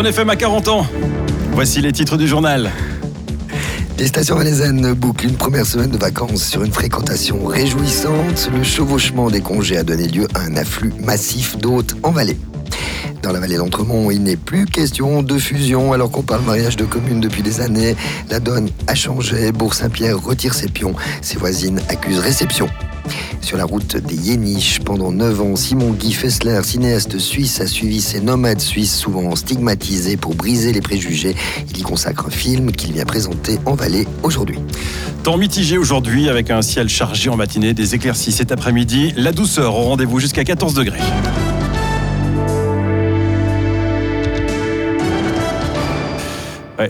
Ron FM à 40 ans. Voici les titres du journal. Les stations valaisannes bouclent une première semaine de vacances sur une fréquentation réjouissante. Le chevauchement des congés a donné lieu à un afflux massif d'hôtes en vallée. Dans la vallée d'Entremont, il n'est plus question de fusion alors qu'on parle mariage de communes depuis des années. La donne a changé. Bourg-Saint-Pierre retire ses pions. Ses voisines accusent réception. Sur la route des Yéniches, pendant 9 ans, Simon Guy Fessler, cinéaste suisse, a suivi ces nomades suisses souvent stigmatisés pour briser les préjugés. Il y consacre un film qu'il vient présenter en Valais aujourd'hui. Temps mitigé aujourd'hui avec un ciel chargé en matinée, des éclaircies cet après-midi, la douceur au rendez-vous jusqu'à 14 degrés.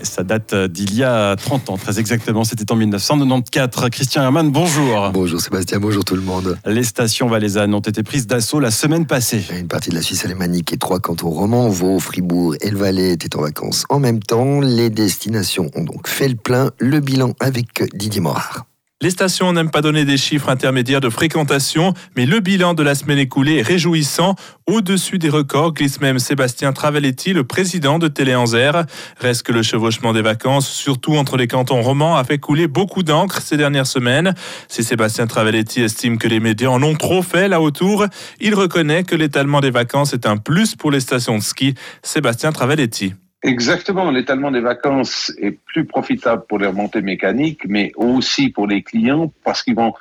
Ça date euh, d'il y a 30 ans, très exactement. C'était en 1994. Christian Hermann, bonjour. Bonjour Sébastien, bonjour tout le monde. Les stations valaisannes ont été prises d'assaut la semaine passée. Une partie de la Suisse alémanique et trois cantons romans, Vaud, Fribourg et le Valais étaient en vacances en même temps. Les destinations ont donc fait le plein. Le bilan avec Didier Morard. Les stations n'aiment pas donner des chiffres intermédiaires de fréquentation, mais le bilan de la semaine écoulée est réjouissant. Au-dessus des records glisse même Sébastien Travelletti, le président de Téléanzer. Reste que le chevauchement des vacances, surtout entre les cantons romans, a fait couler beaucoup d'encre ces dernières semaines. Si Sébastien Travelletti estime que les médias en ont trop fait là autour, il reconnaît que l'étalement des vacances est un plus pour les stations de ski. Sébastien Travelletti. Exactement, l'étalement des vacances est plus profitable pour les remontées mécaniques, mais aussi pour les clients parce qu'ils vont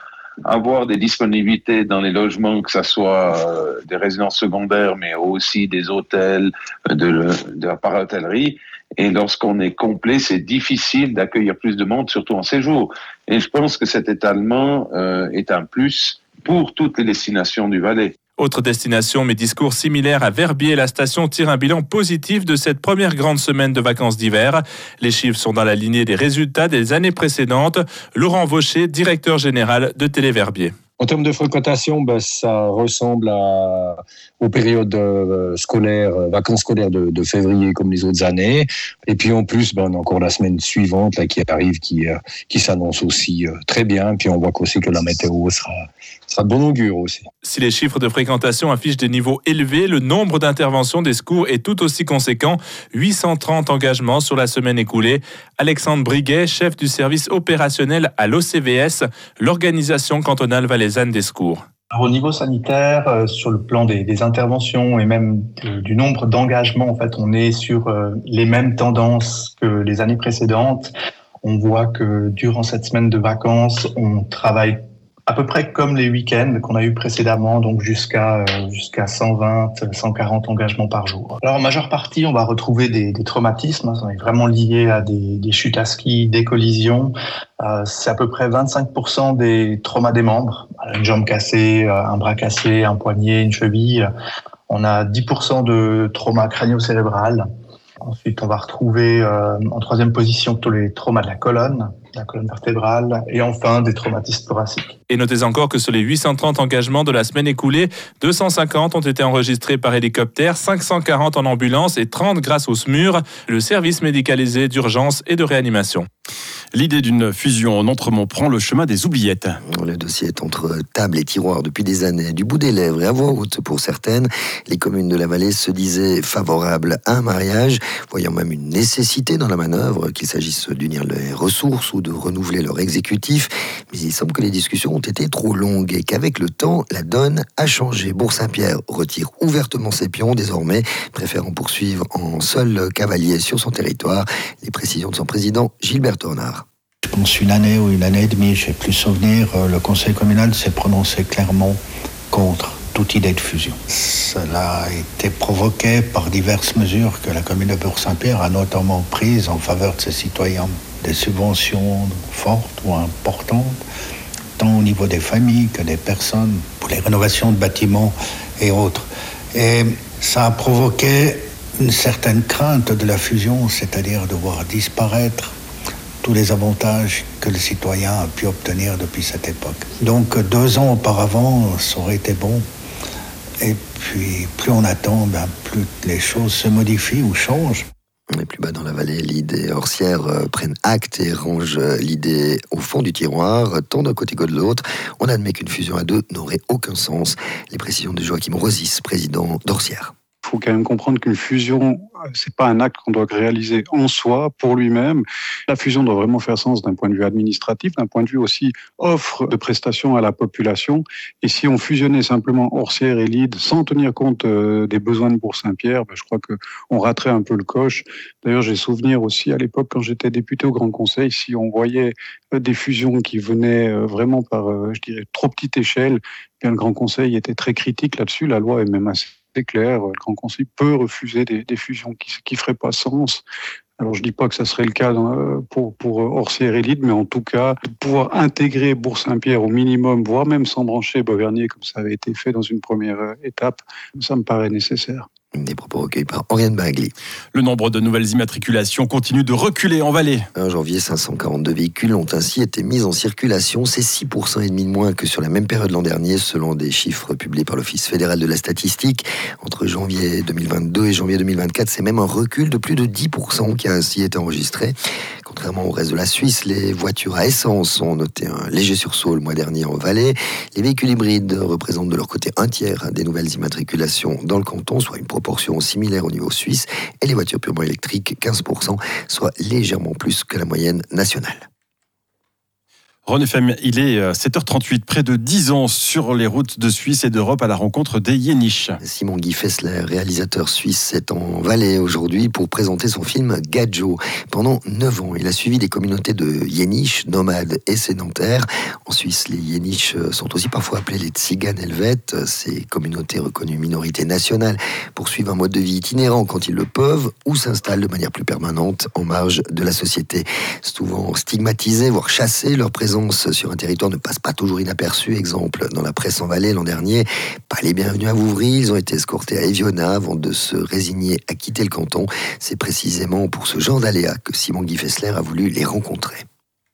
avoir des disponibilités dans les logements, que ce soit euh, des résidences secondaires, mais aussi des hôtels, euh, de, de la parahôtellerie. Et lorsqu'on est complet, c'est difficile d'accueillir plus de monde, surtout en séjour. Et je pense que cet étalement euh, est un plus pour toutes les destinations du Valais. Autre destination, mais discours similaires à Verbier, la station tire un bilan positif de cette première grande semaine de vacances d'hiver. Les chiffres sont dans la lignée des résultats des années précédentes. Laurent Vaucher, directeur général de Téléverbier. En termes de fréquentation, ben, ça ressemble à, aux périodes euh, scolaires, euh, vacances scolaires de, février comme les autres années. Et puis en plus, ben, on a encore la semaine suivante là, qui arrive, qui, euh, qui s'annonce aussi très bien. Puis on voit aussi que la météo sera, sera de bon augure aussi. Si les chiffres de fréquentation affichent des niveaux élevés, le nombre d'interventions des secours est tout aussi conséquent. 830 engagements sur la semaine écoulée. Alexandre Briguet, chef du service opérationnel à l'OCVS, l'organisation cantonale valaisanne des secours au niveau sanitaire, euh, sur le plan des, interventions et même du nombre d'engagements, en fait, on est sur euh, les mêmes tendances que les années précédentes. On voit que durant cette semaine de vacances, on travaille à peu près comme les week-ends qu'on a eu précédemment, donc jusqu'à euh, jusqu'à 120, 140 engagements par jour. Alors en majeure partie, on va retrouver des, des traumatismes, ça est vraiment lié à des, des chutes à ski, des collisions. Euh, c'est à peu près 25% des traumas des membres, une jambe cassée, euh, un bras cassé, un poignet, une cheville. On a 10% de trauma crânio-cérébral. Ensuite, on va retrouver euh, en troisième position tous les traumas de la colonne, la colonne vertébrale, et enfin des traumatismes thoraciques. Et notez encore que sur les 830 engagements de la semaine écoulée, 250 ont été enregistrés par hélicoptère, 540 en ambulance et 30 grâce au SMUR, le service médicalisé d'urgence et de réanimation. L'idée d'une fusion en Entremont prend le chemin des oubliettes. Le dossier est entre table et tiroir depuis des années, du bout des lèvres et à voix haute pour certaines. Les communes de la vallée se disaient favorables à un mariage, voyant même une nécessité dans la manœuvre, qu'il s'agisse d'unir les ressources ou de renouveler leur exécutif. Mais il semble que les discussions ont été trop longues et qu'avec le temps, la donne a changé. Bourg-Saint-Pierre retire ouvertement ses pions désormais, préférant poursuivre en seul cavalier sur son territoire. Les précisions de son président, Gilbert Tornard. Je pense une année ou une année et demie, j'ai plus souvenir, euh, le conseil communal s'est prononcé clairement contre toute idée de fusion. Cela a été provoqué par diverses mesures que la commune de Bourg-Saint-Pierre a notamment prises en faveur de ses citoyens. Des subventions fortes ou importantes, tant au niveau des familles que des personnes, pour les rénovations de bâtiments et autres. Et ça a provoqué une certaine crainte de la fusion, c'est-à-dire de voir disparaître tous les avantages que le citoyen a pu obtenir depuis cette époque. Donc deux ans auparavant, ça aurait été bon. Et puis plus on attend, ben, plus les choses se modifient ou changent. Et plus bas dans la vallée, l'idée horsière euh, acte et rangent euh, l'idée au fond du tiroir, tant d'un côté que de l'autre. On admet qu'une fusion à deux n'aurait aucun sens. Les précisions de Joachim Rosis, président d'Orsière faut quand même comprendre qu'une fusion, c'est pas un acte qu'on doit réaliser en soi, pour lui-même. La fusion doit vraiment faire sens d'un point de vue administratif, d'un point de vue aussi offre de prestations à la population. Et si on fusionnait simplement Orsière et Lide sans tenir compte euh, des besoins de Bourg-Saint-Pierre, ben, je crois qu'on raterait un peu le coche. D'ailleurs, j'ai souvenir aussi à l'époque quand j'étais député au Grand Conseil, si on voyait euh, des fusions qui venaient euh, vraiment par, je dirais, trop petite échelle, bien le Grand Conseil était très critique là-dessus. La loi est même assez claire. Le Grand Conseil peut refuser des, fusions qui ne feraient pas sens. Alors je ne dis pas que ça serait le cas pour, pour Orsière et mais en tout cas, pouvoir intégrer Bourg-Saint-Pierre au minimum, voire même s'embrancher Beauvernier, comme ça avait été fait dans une première euh, étape, ça me paraît nécessaire. Des propos recueillis par Oriane Bagli. Le nombre de nouvelles immatriculations continue de reculer en Valais. En janvier, 542 véhicules ont ainsi été mis en circulation. C'est 6% et demi de moins que sur la même période l'an dernier, selon des chiffres publiés par l'Office fédéral de la statistique. Entre janvier 2022 et janvier 2024, c'est même un recul de plus de 10% qui a ainsi été enregistré. Contrairement au reste de la Suisse, les voitures à essence ont noté un léger sursaut le mois dernier en Valais. Les véhicules hybrides représentent de leur côté un tiers des nouvelles immatriculations dans le canton, soit une proportion similaire au niveau suisse. Et les voitures purement électriques, 15%, soit légèrement plus que la moyenne nationale. Ron FM, il est 7h38, euh, près de 10 ans sur les routes de Suisse et d'Europe à la rencontre des Yéniches. Simon Guy Fessler, réalisateur suisse, est en Valais aujourd'hui pour présenter son film Gadjo. Pendant 9 ans, il a suivi des communautés de Yéniches, nomades et sédentaires. En Suisse, les Yéniches sont aussi parfois appelés les Tziganes helvètes. Ces communautés reconnues minorités nationales poursuivent un mode de vie itinérant quand ils le peuvent ou s'installent de manière plus permanente en marge de la société. Souvent stigmatisés, voire chassés, leur présence sur un territoire ne passe pas toujours inaperçu. Exemple, dans la presse en Valais l'an dernier, pas les bienvenus à Vouvry, ils ont été escortés à Eviona avant de se résigner à quitter le canton. C'est précisément pour ce genre d'aléas que Simon Guy Fessler a voulu les rencontrer.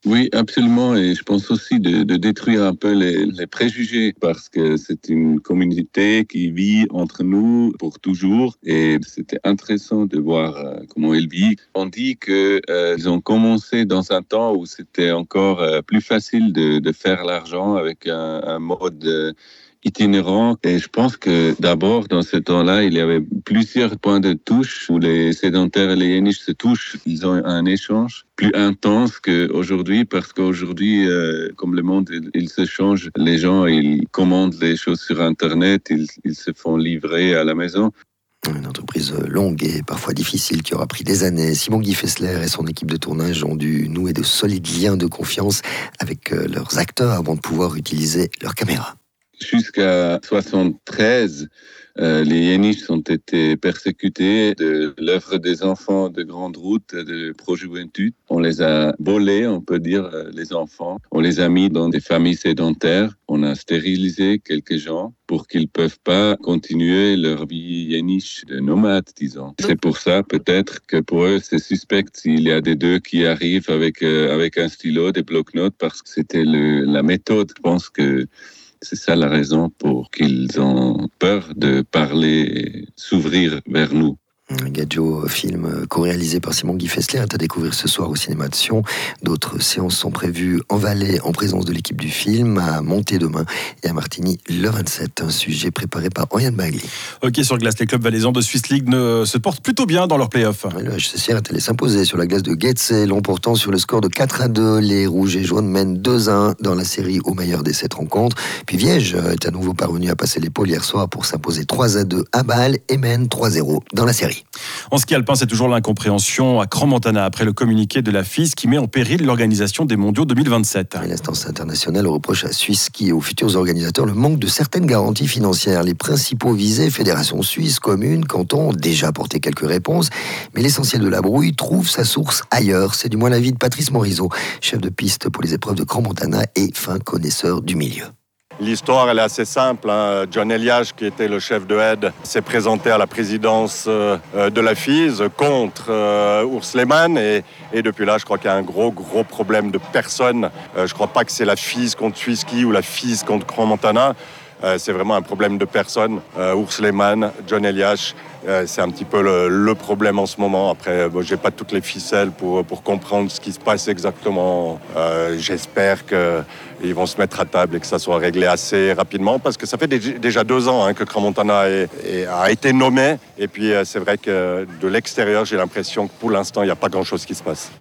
Oui, absolument. Et je pense aussi de, détruire un peu les, préjugés parce que c'est une communauté qui vit entre nous pour toujours. Et c'était intéressant de voir euh, comment elle vit. On dit qu'ils euh, ont commencé dans un temps où c'était encore euh, plus facile de, faire l'argent avec un, un mode itinérant. Et je pense que d'abord, dans ce temps-là, il y avait plusieurs points de touche où les sédentaires et les yéniches se touchent. Ils ont un échange plus intense qu'aujourd'hui parce qu'aujourd'hui, euh, comme le monde, il, se change. Les gens, ils commandent les choses sur Internet, ils, ils se font livrer à la maison. Une entreprise longue et parfois difficile qui aura pris des années. Simon Guy Fessler et son équipe de tournage ont dû nouer de solides liens de confiance avec euh, leurs acteurs avant de pouvoir utiliser leurs caméras. Jusqu'à 73, euh, les Yéniches ont été persécutés de l'œuvre des enfants de Grande Route de Pro-Juventud. On les a volés, on peut dire, euh, les enfants. On les a mis dans des familles sédentaires. On a stérilisé quelques gens pour qu'ils ne peuvent pas continuer leur vie yéniche de nomade, disons. C'est pour ça, peut-être, que pour eux, c'est suspect s'il y a des deux qui arrivent avec, euh, avec un stylo, des blocs-notes, parce que c'était la méthode. Je pense que c'est ça la raison pour qu'ils ont peur de parler, s'ouvrir vers nous. Gadjo, film co-réalisé par Simon Guy Fessler, est à découvrir ce soir au cinéma de Sion. D'autres séances sont prévues en Valais en présence de l'équipe du film, à Monté demain et à Martigny le 27. Un sujet préparé par Oriane Bagli. Ok, sur glace, les clubs valaisans de Swiss League ne se portent plutôt bien dans leurs playoffs. Le HCCR est allé s'imposer sur la glace de Getze, l'emportant sur le score de 4 à 2. Les rouges et jaunes mènent 2 à 1 dans la série au meilleur des 7 rencontres. Puis Viège est à nouveau parvenu à passer l'épaule hier soir pour s'imposer 3 à 2 à Bâle et mène 3-0 dans la série. En ski alpin, c'est toujours l'incompréhension à Crans-Montana après le communiqué de la FIS qui met en péril l'organisation des mondiaux 2027. L'instance internationale reproche à Suisse Ski et aux futurs organisateurs le manque de certaines garanties financières. Les principaux visés, fédérations suisses, communes, cantons, ont déjà apporté quelques réponses, mais l'essentiel de la brouille trouve sa source ailleurs. C'est du moins l'avis de Patrice Morisot, chef de piste pour les épreuves de Crans-Montana et fin connaisseur du milieu. L'histoire, elle est assez simple. Hein. John Elias, qui était le chef de aide, s'est présenté à la présidence euh, de la FIS contre euh, Urs Lehmann. Et, depuis là, je crois qu'il y a un gros, gros problème de personnes. Euh, je ne crois pas que c'est la FIS contre Swisski ou la FIS contre Grand Montana. Euh, c'est vraiment un problème de personne. Euh, Urs Lehmann, John Eliash, euh, c'est un petit peu le, le, problème en ce moment. Après, bon, j'ai pas toutes les ficelles pour, pour comprendre ce qui se passe exactement. Euh, J'espère qu'ils vont se mettre à table et que ça soit réglé assez rapidement parce que ça fait déjà deux ans hein, que Cramontana est, est, a été nommé. Et puis, c'est vrai que de l'extérieur, j'ai l'impression que pour l'instant, il n'y a pas grand-chose qui se passe.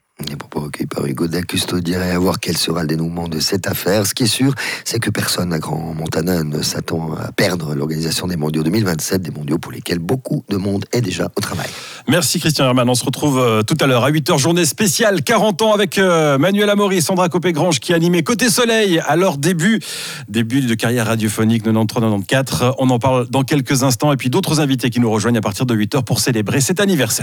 Recueillis par Hugo Dacusto dirait à voir quel sera le dénouement de cette affaire. Ce qui est sûr, c'est que personne à Grand Montana ne s'attend à perdre l'organisation des mondiaux 2027, des mondiaux pour lesquels beaucoup de monde est déjà au travail. Merci Christian Herman. On se retrouve euh, tout à l'heure à 8h, journée spéciale 40 ans avec euh, Manuel Amaury, Sandra Copé-Grange qui animait Côté Soleil à leur début, début de carrière radiophonique 93-94. On en parle dans quelques instants et puis d'autres invités qui nous rejoignent à partir de 8h pour célébrer cet anniversaire.